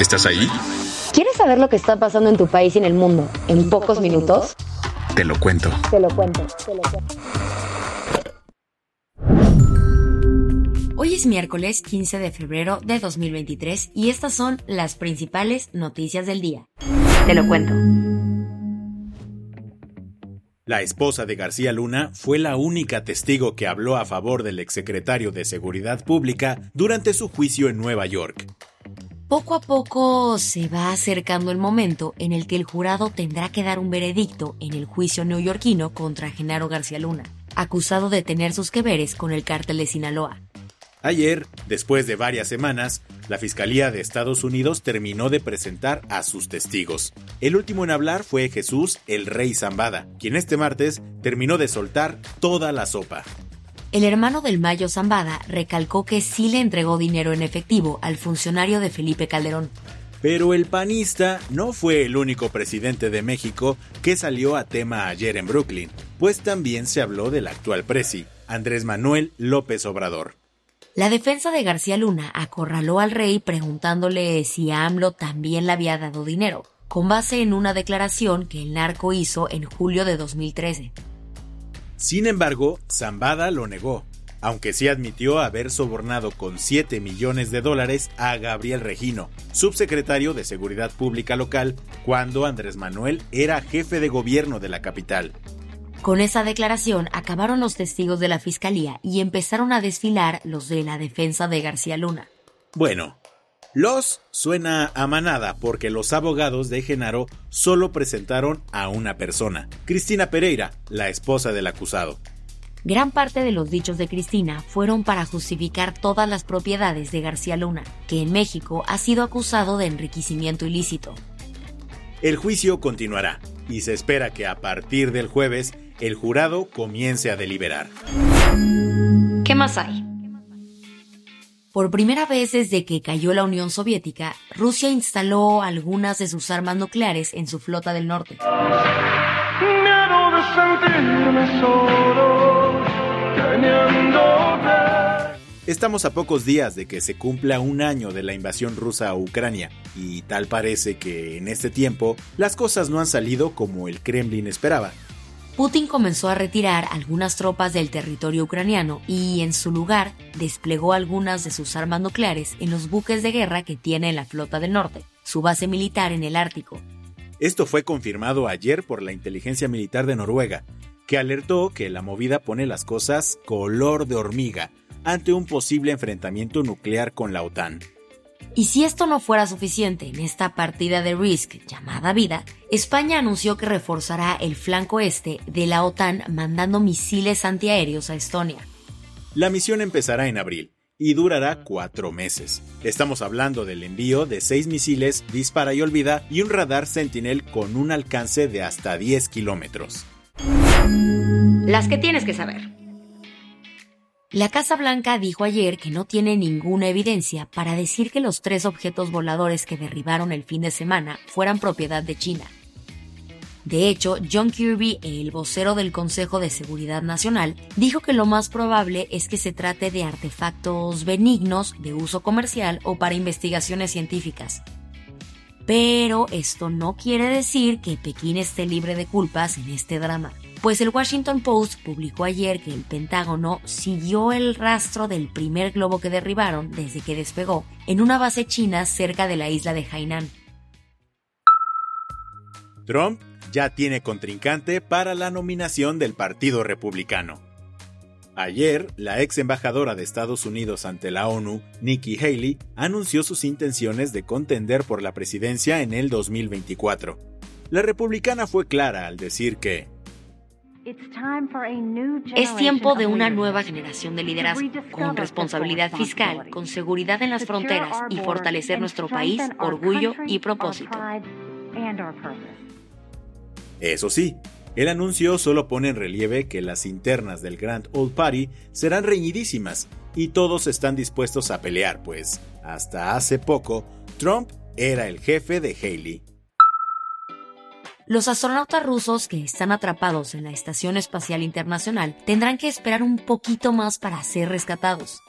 ¿Estás ahí? ¿Quieres saber lo que está pasando en tu país y en el mundo en, pocos, minutos? Te lo cuento. Te lo cuento, te lo cuento. Hoy es miércoles 15 de febrero de 2023 y estas son las principales noticias del día. Te lo cuento. La esposa de García Luna fue la única testigo que habló a favor del exsecretario de Seguridad Pública durante su juicio en Nueva York. Poco a poco se va acercando el momento en el que el jurado tendrá que dar un veredicto en el juicio neoyorquino contra Genaro García Luna, acusado de tener sus que veres con el cártel de Sinaloa. Ayer, después de varias semanas, la Fiscalía de Estados Unidos terminó de presentar a sus testigos. El último en hablar fue Jesús el Rey Zambada, quien este martes terminó de soltar toda la sopa. El hermano del Mayo Zambada recalcó que sí le entregó dinero en efectivo al funcionario de Felipe Calderón. Pero el panista no fue el único presidente de México que salió a tema ayer en Brooklyn, pues también se habló del actual presi, Andrés Manuel López Obrador. La defensa de García Luna acorraló al rey preguntándole si a AMLO también le había dado dinero, con base en una declaración que el narco hizo en julio de 2013. Sin embargo, Zambada lo negó, aunque sí admitió haber sobornado con 7 millones de dólares a Gabriel Regino, subsecretario de Seguridad Pública local, cuando Andrés Manuel era jefe de gobierno de la capital. Con esa declaración acabaron los testigos de la fiscalía y empezaron a desfilar los de la defensa de García Luna. Bueno, los suena a manada porque los abogados de Genaro solo presentaron a una persona, Cristina Pereira, la esposa del acusado. Gran parte de los dichos de Cristina fueron para justificar todas las propiedades de García Luna, que en México ha sido acusado de enriquecimiento ilícito. El juicio continuará y se espera que a partir del jueves el jurado comience a deliberar. ¿Qué más hay? Por primera vez desde que cayó la Unión Soviética, Rusia instaló algunas de sus armas nucleares en su flota del norte. Estamos a pocos días de que se cumpla un año de la invasión rusa a Ucrania, y tal parece que en este tiempo las cosas no han salido como el Kremlin esperaba. Putin comenzó a retirar algunas tropas del territorio ucraniano y en su lugar desplegó algunas de sus armas nucleares en los buques de guerra que tiene en la flota del norte, su base militar en el Ártico. Esto fue confirmado ayer por la inteligencia militar de Noruega, que alertó que la movida pone las cosas color de hormiga ante un posible enfrentamiento nuclear con la OTAN. Y si esto no fuera suficiente en esta partida de Risk llamada vida, España anunció que reforzará el flanco este de la OTAN mandando misiles antiaéreos a Estonia. La misión empezará en abril y durará cuatro meses. Estamos hablando del envío de seis misiles Dispara y Olvida y un radar Sentinel con un alcance de hasta 10 kilómetros. Las que tienes que saber. La Casa Blanca dijo ayer que no tiene ninguna evidencia para decir que los tres objetos voladores que derribaron el fin de semana fueran propiedad de China. De hecho, John Kirby, el vocero del Consejo de Seguridad Nacional, dijo que lo más probable es que se trate de artefactos benignos de uso comercial o para investigaciones científicas. Pero esto no quiere decir que Pekín esté libre de culpas en este drama pues el Washington Post publicó ayer que el Pentágono siguió el rastro del primer globo que derribaron desde que despegó en una base china cerca de la isla de Hainan. Trump ya tiene contrincante para la nominación del Partido Republicano. Ayer, la ex embajadora de Estados Unidos ante la ONU, Nikki Haley, anunció sus intenciones de contender por la presidencia en el 2024. La republicana fue clara al decir que Es tiempo de una nueva generación de liderazgo, con responsabilidad fiscal, con seguridad en las fronteras y fortalecer nuestro país, orgullo y propósito. Eso sí, el anuncio solo pone en relieve que las internas del Grand Old Party serán reñidísimas y todos están dispuestos a pelear, pues hasta hace poco Trump era el jefe de Haley. Los astronautas rusos que están atrapados en la Estación Espacial Internacional tendrán que esperar un poquito más para ser rescatados.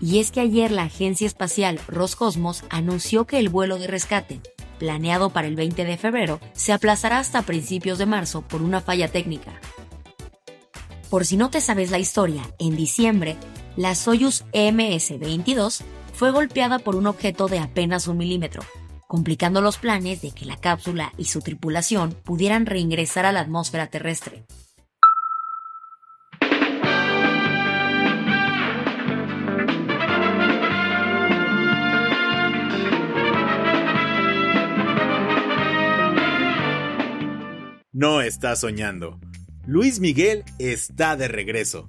Y es que ayer la agencia espacial Roscosmos anunció que el vuelo de rescate, planeado para el 20 de febrero, se aplazará hasta principios de marzo por una falla técnica. Por si no te sabes la historia, en diciembre, la Soyuz MS-22 fue golpeada por un objeto de apenas un milímetro, complicando los planes de que la cápsula y su tripulación pudieran reingresar a la atmósfera terrestre. No está soñando. Luis Miguel está de regreso.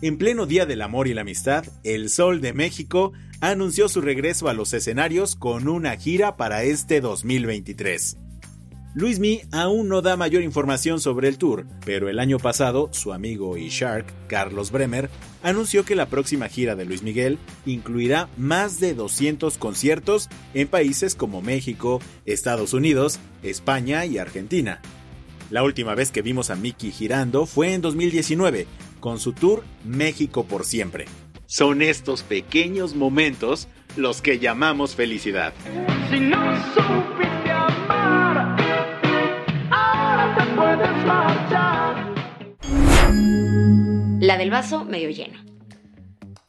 En pleno Día del Amor y la Amistad, el Sol de México anunció su regreso a los escenarios con una gira para este 2023. Luismi aún no da mayor información sobre el tour, pero el año pasado su amigo y Shark, Carlos Bremer, anunció que la próxima gira de Luis Miguel incluirá más de 200 conciertos en países como México, Estados Unidos, España y Argentina. La última vez que vimos a Mickey girando fue en 2019, con su tour México por siempre. Son estos pequeños momentos los que llamamos felicidad. Si no supiste amar, ahora te puedes marchar. La del vaso medio lleno.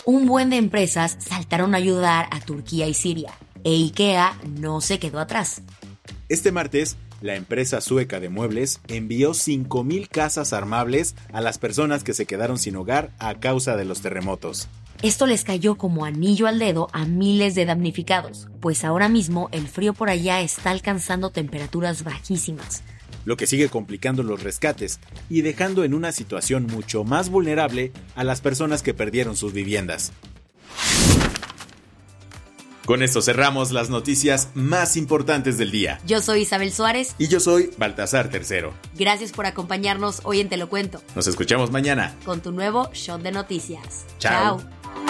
Un buen de empresas saltaron a ayudar a Turquía y Siria, e IKEA no se quedó atrás. Este martes, la empresa sueca de muebles envió 5.000 casas armables a las personas que se quedaron sin hogar a causa de los terremotos. Esto les cayó como anillo al dedo a miles de damnificados, pues ahora mismo el frío por allá está alcanzando temperaturas bajísimas. Lo que sigue complicando los rescates y dejando en una situación mucho más vulnerable a las personas que perdieron sus viviendas. Con esto cerramos las noticias más importantes del día. Yo soy Isabel Suárez. Y yo soy Baltasar Tercero. Gracias por acompañarnos hoy en Te lo cuento. Nos escuchamos mañana. Con tu nuevo Shot de Noticias. Chao.